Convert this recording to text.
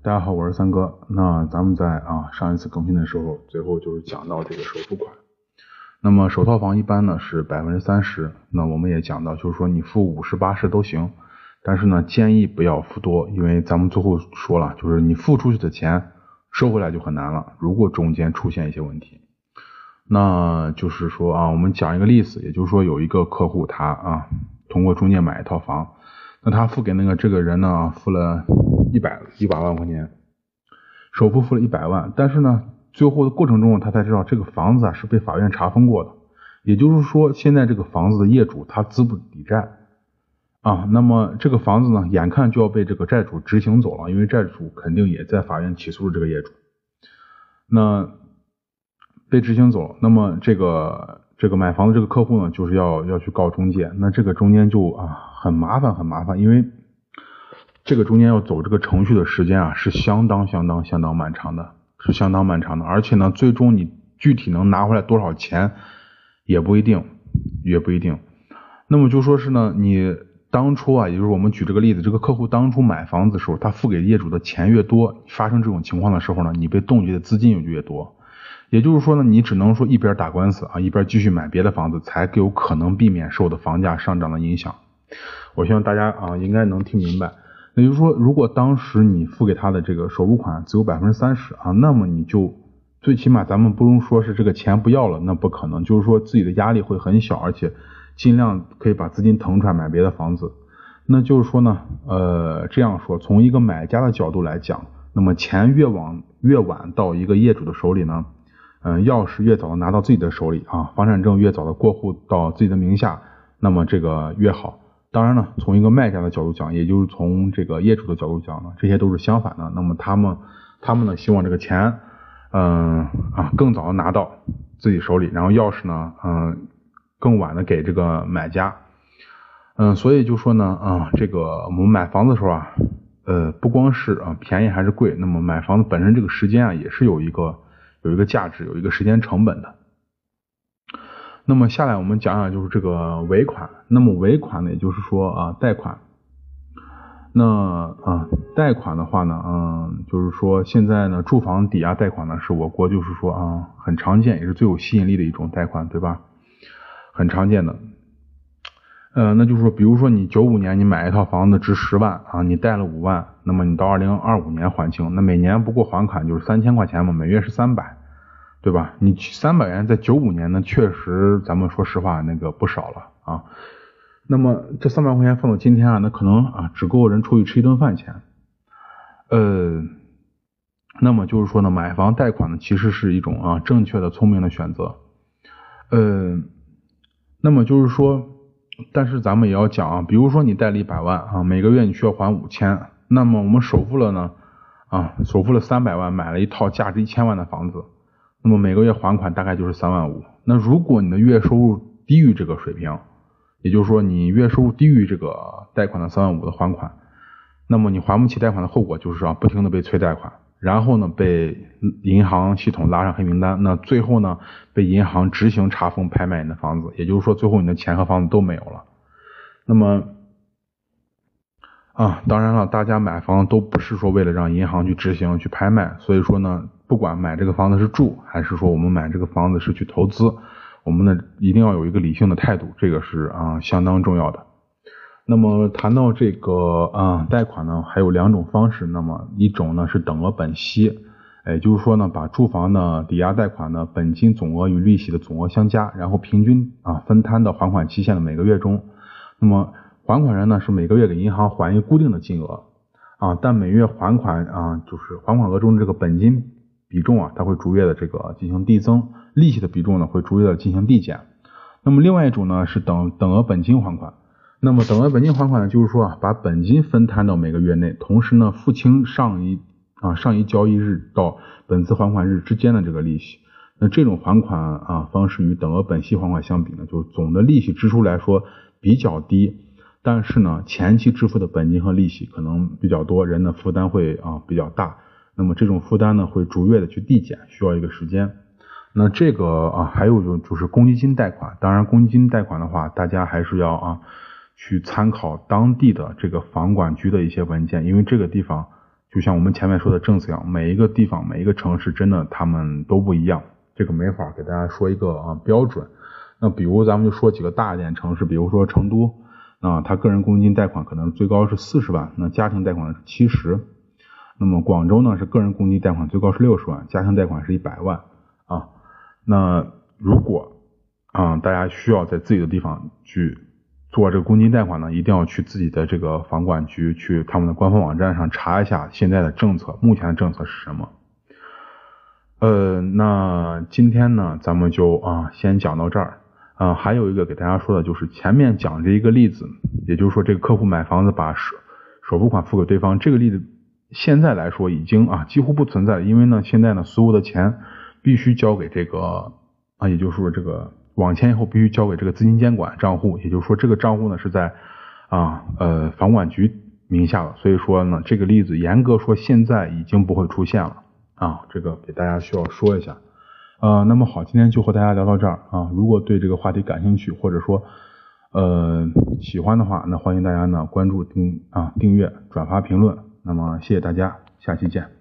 大家好，我是三哥。那咱们在啊上一次更新的时候，最后就是讲到这个首付款。那么首套房一般呢是百分之三十，那我们也讲到，就是说你付五十八十都行，但是呢建议不要付多，因为咱们最后说了，就是你付出去的钱收回来就很难了。如果中间出现一些问题，那就是说啊，我们讲一个例子，也就是说有一个客户他啊通过中介买一套房，那他付给那个这个人呢付了一百一百万块钱，首付付了一百万，但是呢。最后的过程中，他才知道这个房子啊是被法院查封过的，也就是说，现在这个房子的业主他资不抵债啊。那么这个房子呢，眼看就要被这个债主执行走了，因为债主肯定也在法院起诉了这个业主，那被执行走了。那么这个这个买房的这个客户呢，就是要要去告中介，那这个中间就啊很麻烦很麻烦，因为这个中间要走这个程序的时间啊是相当相当相当漫长的。是相当漫长的，而且呢，最终你具体能拿回来多少钱也不一定，也不一定。那么就说是呢，你当初啊，也就是我们举这个例子，这个客户当初买房子的时候，他付给业主的钱越多，发生这种情况的时候呢，你被冻结的资金也就越多。也就是说呢，你只能说一边打官司啊，一边继续买别的房子，才有可能避免受的房价上涨的影响。我希望大家啊，应该能听明白。也就是说，如果当时你付给他的这个首付款只有百分之三十啊，那么你就最起码咱们不用说是这个钱不要了，那不可能，就是说自己的压力会很小，而且尽量可以把资金腾出来买别的房子。那就是说呢，呃，这样说，从一个买家的角度来讲，那么钱越往越晚到一个业主的手里呢，嗯，钥匙越早的拿到自己的手里啊，房产证越早的过户到自己的名下，那么这个越好。当然呢，从一个卖家的角度讲，也就是从这个业主的角度讲呢，这些都是相反的。那么他们，他们呢希望这个钱，嗯啊更早的拿到自己手里，然后钥匙呢，嗯更晚的给这个买家，嗯，所以就说呢，啊这个我们买房子的时候啊，呃不光是啊便宜还是贵，那么买房子本身这个时间啊也是有一个有一个价值，有一个时间成本的。那么下来我们讲讲就是这个尾款。那么尾款呢，也就是说啊贷款。那啊贷款的话呢，嗯，就是说现在呢住房抵押贷款呢是我国就是说啊很常见也是最有吸引力的一种贷款，对吧？很常见的。呃，那就是说，比如说你九五年你买一套房子值十万啊，你贷了五万，那么你到二零二五年还清，那每年不过还款就是三千块钱嘛，每月是三百。对吧？你三百元在九五年呢，确实咱们说实话那个不少了啊。那么这三百块钱放到今天啊，那可能啊只够人出去吃一顿饭钱。呃，那么就是说呢，买房贷款呢其实是一种啊正确的、聪明的选择。呃，那么就是说，但是咱们也要讲啊，比如说你贷了一百万啊，每个月你需要还五千，那么我们首付了呢啊，首付了三百万，买了一套价值一千万的房子。那么每个月还款大概就是三万五。那如果你的月收入低于这个水平，也就是说你月收入低于这个贷款的三万五的还款，那么你还不起贷款的后果就是啊，不停的被催贷款，然后呢被银行系统拉上黑名单，那最后呢被银行执行查封拍卖你的房子，也就是说最后你的钱和房子都没有了。那么啊，当然了，大家买房都不是说为了让银行去执行去拍卖，所以说呢。不管买这个房子是住，还是说我们买这个房子是去投资，我们呢一定要有一个理性的态度，这个是啊相当重要的。那么谈到这个啊贷款呢，还有两种方式。那么一种呢是等额本息，也就是说呢把住房的抵押贷款呢本金总额与利息的总额相加，然后平均啊分摊到还款期限的每个月中。那么还款人呢是每个月给银行还一个固定的金额啊，但每月还款啊就是还款额中这个本金。比重啊，它会逐月的这个进行递增，利息的比重呢会逐月的进行递减。那么另外一种呢是等等额本金还款。那么等额本金还款呢，就是说啊，把本金分摊到每个月内，同时呢付清上一啊上一交易日到本次还款日之间的这个利息。那这种还款啊方式与等额本息还款相比呢，就是总的利息支出来说比较低，但是呢前期支付的本金和利息可能比较多，人的负担会啊比较大。那么这种负担呢，会逐月的去递减，需要一个时间。那这个啊，还有就就是公积金贷款。当然，公积金贷款的话，大家还是要啊去参考当地的这个房管局的一些文件，因为这个地方就像我们前面说的政策一样，每一个地方、每一个城市真的他们都不一样，这个没法给大家说一个啊标准。那比如咱们就说几个大一点城市，比如说成都，啊，他个人公积金贷款可能最高是四十万，那家庭贷款是七十。那么广州呢是个人公积金贷款最高是六十万，家庭贷款是一百万啊。那如果啊大家需要在自己的地方去做这个公积金贷款呢，一定要去自己的这个房管局去他们的官方网站上查一下现在的政策，目前的政策是什么。呃，那今天呢咱们就啊先讲到这儿啊，还有一个给大家说的就是前面讲这一个例子，也就是说这个客户买房子把首首付款付给对方这个例子。现在来说已经啊几乎不存在，因为呢现在呢所有的钱必须交给这个啊，也就是说这个网签以后必须交给这个资金监管账户，也就是说这个账户呢是在啊呃房管局名下了，所以说呢这个例子严格说现在已经不会出现了。啊，这个给大家需要说一下。呃那么好，今天就和大家聊到这儿。啊，如果对这个话题感兴趣或者说呃喜欢的话，那欢迎大家呢关注订啊订阅转发评论。那么，谢谢大家，下期见。